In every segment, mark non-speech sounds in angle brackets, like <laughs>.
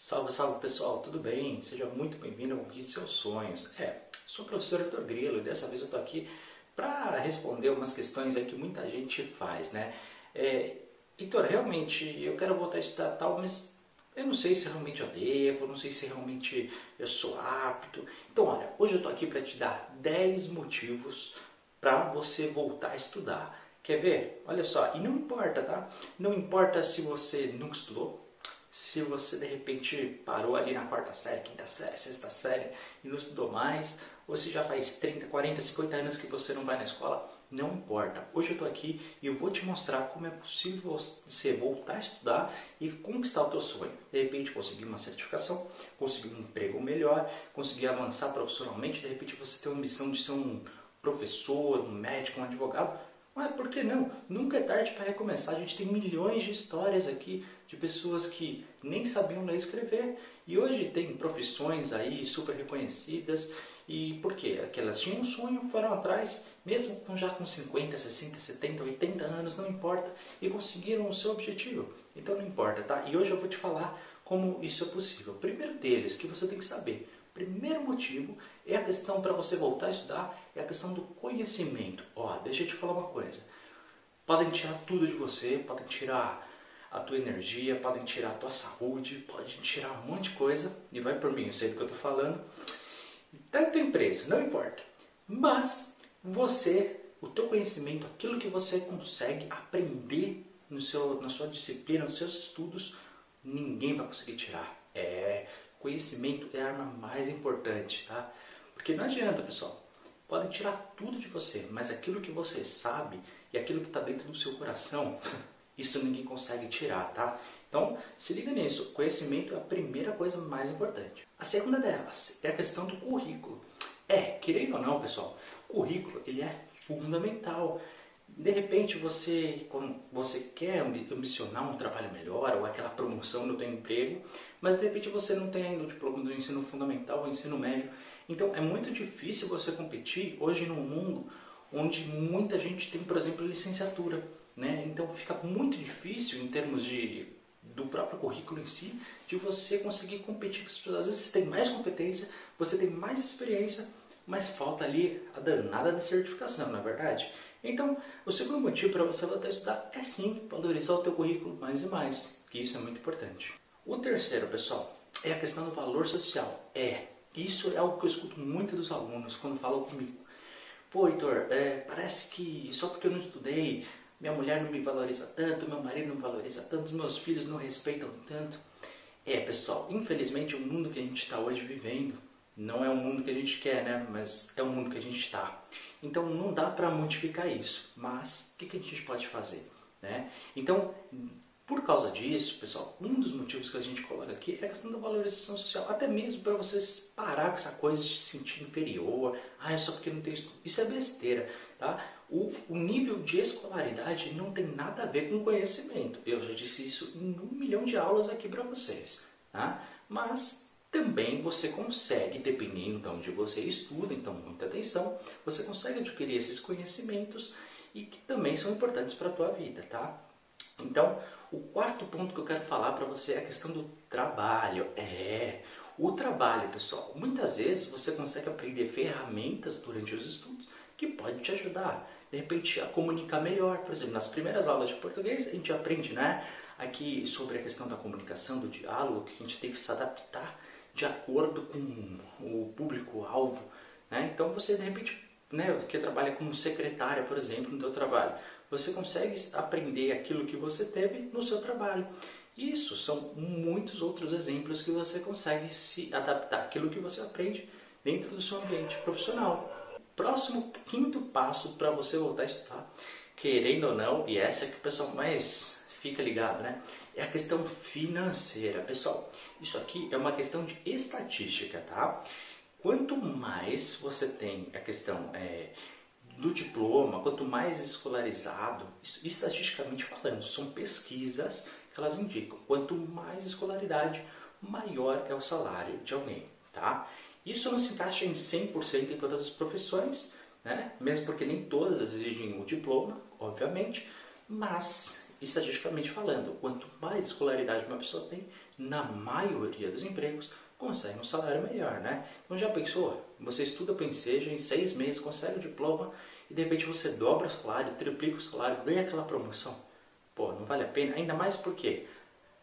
Salve, salve pessoal, tudo bem? Seja muito bem-vindo ao Conquiste Seus Sonhos. É, sou o professor Heitor Grilo e dessa vez eu estou aqui para responder umas questões aí que muita gente faz, né? É, Heitor, realmente eu quero voltar a estudar tal, mas eu não sei se realmente eu devo, não sei se realmente eu sou apto. Então, olha, hoje eu estou aqui para te dar 10 motivos para você voltar a estudar. Quer ver? Olha só, e não importa, tá? Não importa se você nunca estudou, se você de repente parou ali na quarta série, quinta série, sexta série e não estudou mais, ou se já faz 30, 40, 50 anos que você não vai na escola, não importa. Hoje eu estou aqui e eu vou te mostrar como é possível você voltar a estudar e conquistar o teu sonho. De repente conseguir uma certificação, conseguir um emprego melhor, conseguir avançar profissionalmente, de repente você tem a ambição de ser um professor, um médico, um advogado, mas por que não? Nunca é tarde para recomeçar. A gente tem milhões de histórias aqui de pessoas que nem sabiam ler e escrever e hoje tem profissões aí super reconhecidas. E por quê? Porque elas tinham um sonho, foram atrás, mesmo já com 50, 60, 70, 80 anos, não importa, e conseguiram o seu objetivo. Então não importa, tá? E hoje eu vou te falar como isso é possível. O primeiro deles que você tem que saber Primeiro motivo é a questão para você voltar a estudar, é a questão do conhecimento. Ó, deixa eu te falar uma coisa. Podem tirar tudo de você, podem tirar a tua energia, podem tirar a tua saúde, podem tirar um monte de coisa, e vai por mim, eu sei do que eu estou falando. Tanto empresa, não importa. Mas você, o teu conhecimento, aquilo que você consegue aprender no seu, na sua disciplina, nos seus estudos, ninguém vai conseguir tirar. É, Conhecimento é a arma mais importante, tá? Porque não adianta, pessoal. Podem tirar tudo de você, mas aquilo que você sabe e aquilo que está dentro do seu coração, <laughs> isso ninguém consegue tirar, tá? Então, se liga nisso. Conhecimento é a primeira coisa mais importante. A segunda delas é a questão do currículo. É, querendo ou não, pessoal, currículo ele é fundamental. De repente você, você quer ambicionar um trabalho melhor ou aquela promoção no teu emprego, mas de repente você não tem ainda o diploma do ensino fundamental ou ensino médio. Então é muito difícil você competir hoje num mundo onde muita gente tem, por exemplo, licenciatura. Né? Então fica muito difícil em termos de, do próprio currículo em si, de você conseguir competir com as pessoas. Às vezes você tem mais competência, você tem mais experiência, mas falta ali a danada da certificação, não é verdade? Então, o segundo motivo para você voltar a estudar é sim valorizar o teu currículo mais e mais, que isso é muito importante. O terceiro, pessoal, é a questão do valor social. É, isso é algo que eu escuto muito dos alunos quando falam comigo. Pô, Heitor, é, parece que só porque eu não estudei, minha mulher não me valoriza tanto, meu marido não me valoriza tanto, meus filhos não respeitam tanto. É, pessoal, infelizmente o mundo que a gente está hoje vivendo não é o mundo que a gente quer, né? Mas é o mundo que a gente está. Então não dá para modificar isso. Mas o que, que a gente pode fazer? Né? Então, por causa disso, pessoal, um dos motivos que a gente coloca aqui é a questão da valorização social. Até mesmo para vocês parar com essa coisa de se sentir inferior. Ah, é só porque não tem estudo. Isso é besteira, tá? O, o, nível de escolaridade não tem nada a ver com conhecimento. Eu já disse isso em um milhão de aulas aqui para vocês, tá? Mas também você consegue, dependendo de onde você estuda, então muita atenção, você consegue adquirir esses conhecimentos e que também são importantes para a tua vida, tá? Então, o quarto ponto que eu quero falar para você é a questão do trabalho. É, o trabalho, pessoal. Muitas vezes você consegue aprender ferramentas durante os estudos que podem te ajudar, de repente, a comunicar melhor. Por exemplo, nas primeiras aulas de português a gente aprende, né, aqui sobre a questão da comunicação, do diálogo, que a gente tem que se adaptar de acordo com o público-alvo. Né? Então você de repente, né, que trabalha como secretária, por exemplo, no seu trabalho, você consegue aprender aquilo que você teve no seu trabalho. Isso são muitos outros exemplos que você consegue se adaptar aquilo que você aprende dentro do seu ambiente profissional. Próximo quinto passo para você voltar a estudar, querendo ou não, e essa é que o pessoal mais fica ligado, né? É a questão financeira. Pessoal, isso aqui é uma questão de estatística, tá? Quanto mais você tem a questão é, do diploma, quanto mais escolarizado, estatisticamente falando, são pesquisas que elas indicam, quanto mais escolaridade, maior é o salário de alguém, tá? Isso não se encaixa em 100% em todas as profissões, né? mesmo porque nem todas exigem o diploma, obviamente, mas estatisticamente falando, quanto mais escolaridade uma pessoa tem, na maioria dos empregos, consegue um salário melhor, né? Então já pensou? Você estuda para ensejo, em seis meses consegue o diploma e de repente você dobra o salário, triplica o salário, ganha aquela promoção. Pô, não vale a pena? Ainda mais porque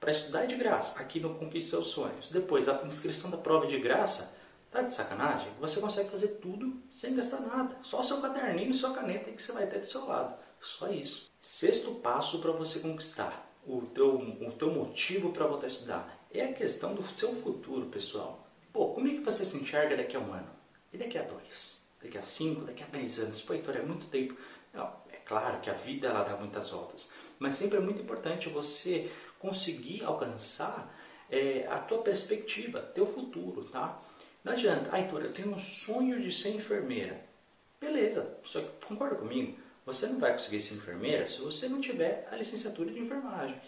para estudar é de graça, aqui no Conquiste Seus Sonhos. Depois, a inscrição da prova é de graça, tá de sacanagem? Você consegue fazer tudo sem gastar nada. Só o seu caderninho e sua caneta que você vai ter do seu lado. Só isso. Sexto passo para você conquistar o teu, o teu motivo para voltar a estudar é a questão do seu futuro, pessoal. Pô, como é que você se enxerga daqui a um ano? E daqui a dois? Daqui a cinco? Daqui a dez anos? Pô, Heitor, é muito tempo. Não, é claro que a vida ela dá muitas voltas, mas sempre é muito importante você conseguir alcançar é, a tua perspectiva, teu futuro, tá? Não adianta, ah, Heitor, eu tenho um sonho de ser enfermeira. Beleza, só que concorda comigo? Você não vai conseguir ser enfermeira se você não tiver a licenciatura de enfermagem.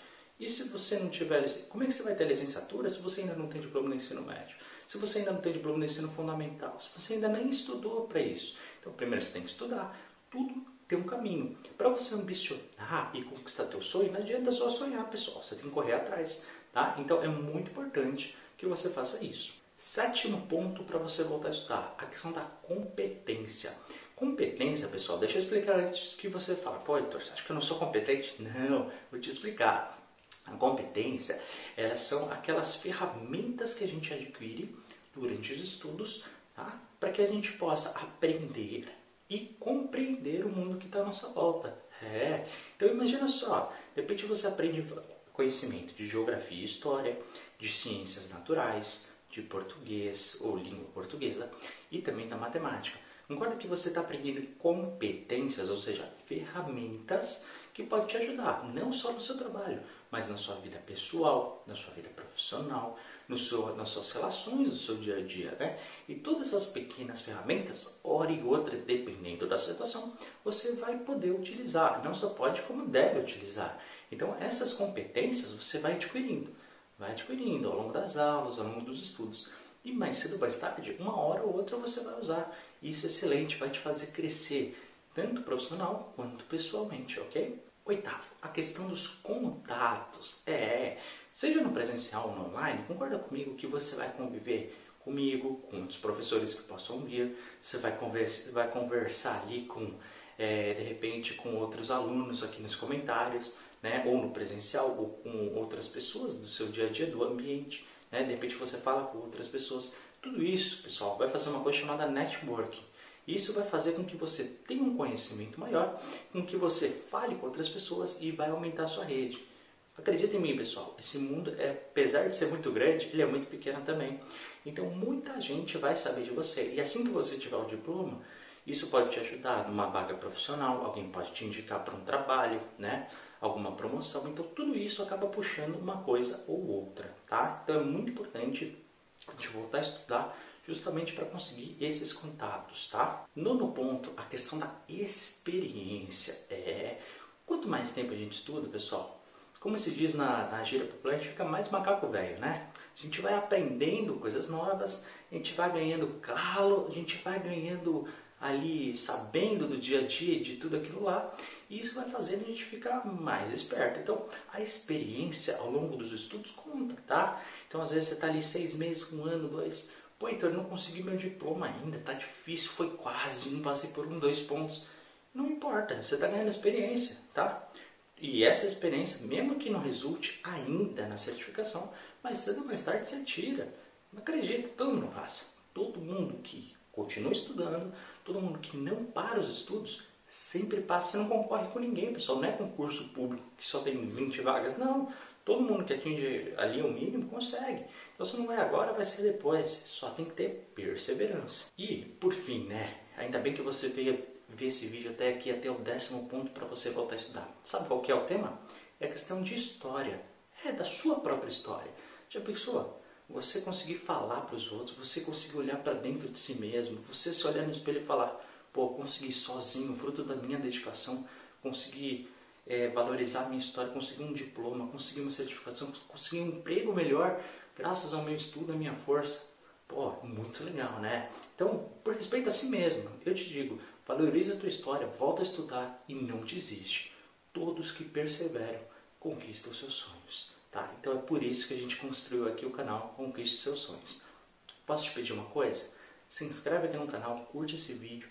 E se você não tiver, como é que você vai ter licenciatura se você ainda não tem diploma no ensino médio? Se você ainda não tem diploma no ensino fundamental? Se você ainda nem estudou para isso? Então, primeiro você tem que estudar. Tudo tem um caminho. Para você ambicionar e conquistar teu sonho, não adianta só sonhar, pessoal. Você tem que correr atrás, tá? Então, é muito importante que você faça isso. Sétimo ponto para você voltar a estudar, a questão da competência. Competência, pessoal, deixa eu explicar antes que você fala, pô, Heitor, você acha que eu não sou competente? Não, vou te explicar. A competência, elas são aquelas ferramentas que a gente adquire durante os estudos, tá? para que a gente possa aprender e compreender o mundo que está à nossa volta. É. Então imagina só, de repente você aprende conhecimento de geografia e história, de ciências naturais, de português ou língua portuguesa e também da matemática. Concorda que você está aprendendo competências, ou seja, ferramentas que podem te ajudar, não só no seu trabalho, mas na sua vida pessoal, na sua vida profissional, no seu, nas suas relações do seu dia a dia. Né? E todas essas pequenas ferramentas, hora e outra, dependendo da situação, você vai poder utilizar. Não só pode, como deve utilizar. Então, essas competências você vai adquirindo. Vai adquirindo ao longo das aulas, ao longo dos estudos. E mais cedo ou mais tarde, uma hora ou outra você vai usar. Isso é excelente, vai te fazer crescer, tanto profissional quanto pessoalmente, ok? Oitavo, a questão dos contatos. É, seja no presencial ou no online, concorda comigo que você vai conviver comigo, com outros professores que possam vir, você vai conversar, vai conversar ali com, é, de repente, com outros alunos aqui nos comentários, né, ou no presencial, ou com outras pessoas do seu dia a dia, do ambiente, né, de repente você fala com outras pessoas. Tudo isso, pessoal, vai fazer uma coisa chamada networking. Isso vai fazer com que você tenha um conhecimento maior, com que você fale com outras pessoas e vai aumentar a sua rede. Acredita em mim, pessoal, esse mundo, é, apesar de ser muito grande, ele é muito pequeno também. Então, muita gente vai saber de você. E assim que você tiver o diploma, isso pode te ajudar numa vaga profissional, alguém pode te indicar para um trabalho, né? alguma promoção. Então, tudo isso acaba puxando uma coisa ou outra, tá? Então, é muito importante a gente voltar a estudar justamente para conseguir esses contatos, tá? Nono ponto, a questão da experiência. É, quanto mais tempo a gente estuda, pessoal, como se diz na, na gíria popular, a gente fica mais macaco velho, né? A gente vai aprendendo coisas novas, a gente vai ganhando calo, a gente vai ganhando ali, sabendo do dia a dia de tudo aquilo lá, e isso vai fazendo a gente ficar mais esperto. Então, a experiência ao longo dos estudos conta, tá? Então, às vezes você está ali seis meses, um ano, dois, Pô, então eu não consegui meu diploma ainda, tá difícil, foi quase, não passei por um, dois pontos. Não importa, você está ganhando experiência, tá? E essa experiência, mesmo que não resulte ainda na certificação, mais cedo ou mais tarde você tira. Não acredita, todo mundo passa. Todo mundo que continua estudando, todo mundo que não para os estudos, sempre passa. Você não concorre com ninguém, pessoal. Não é concurso público que só tem 20 vagas. Não. Todo mundo que atinge ali o mínimo consegue. Então se não vai agora, vai ser depois. Só tem que ter perseverança. E, por fim, né? Ainda bem que você veio ver esse vídeo até aqui, até o décimo ponto para você voltar a estudar. Sabe qual que é o tema? É a questão de história. É da sua própria história. Já pensou? Você conseguir falar para os outros, você conseguir olhar para dentro de si mesmo, você se olhar no espelho e falar, pô, consegui sozinho, fruto da minha dedicação, consegui é, valorizar minha história, conseguir um diploma, conseguir uma certificação, conseguir um emprego melhor, graças ao meu estudo, à minha força. Pô, muito legal, né? Então, por respeito a si mesmo, eu te digo, valorize a tua história, volta a estudar e não desiste. Todos que perseveram conquista os seus sonhos. Tá? Então é por isso que a gente construiu aqui o canal Conquiste Seus Sonhos. Posso te pedir uma coisa? Se inscreve aqui no canal, curte esse vídeo.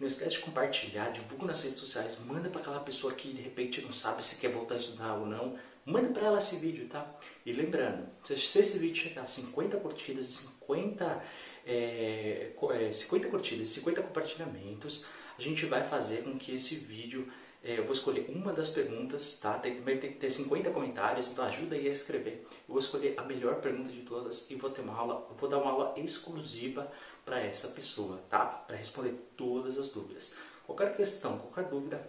Não esquece de compartilhar, divulga nas redes sociais, manda para aquela pessoa que de repente não sabe se quer voltar a estudar ou não. Manda para ela esse vídeo, tá? E lembrando, se esse vídeo chegar a 50 curtidas e 50, é, 50 curtidas e 50 compartilhamentos, a gente vai fazer com que esse vídeo é, eu vou escolher uma das perguntas, tá? Tem, primeiro tem que ter 50 comentários, então ajuda aí a escrever. Eu vou escolher a melhor pergunta de todas e vou ter uma aula, vou dar uma aula exclusiva para essa pessoa, tá? Para responder todas as dúvidas. Qualquer questão, qualquer dúvida,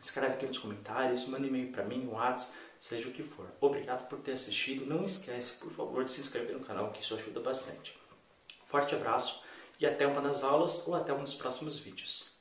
escreve aqui nos comentários, manda e-mail para mim, WhatsApp, seja o que for. Obrigado por ter assistido. Não esquece, por favor, de se inscrever no canal, que isso ajuda bastante. Forte abraço e até uma das aulas ou até um dos próximos vídeos.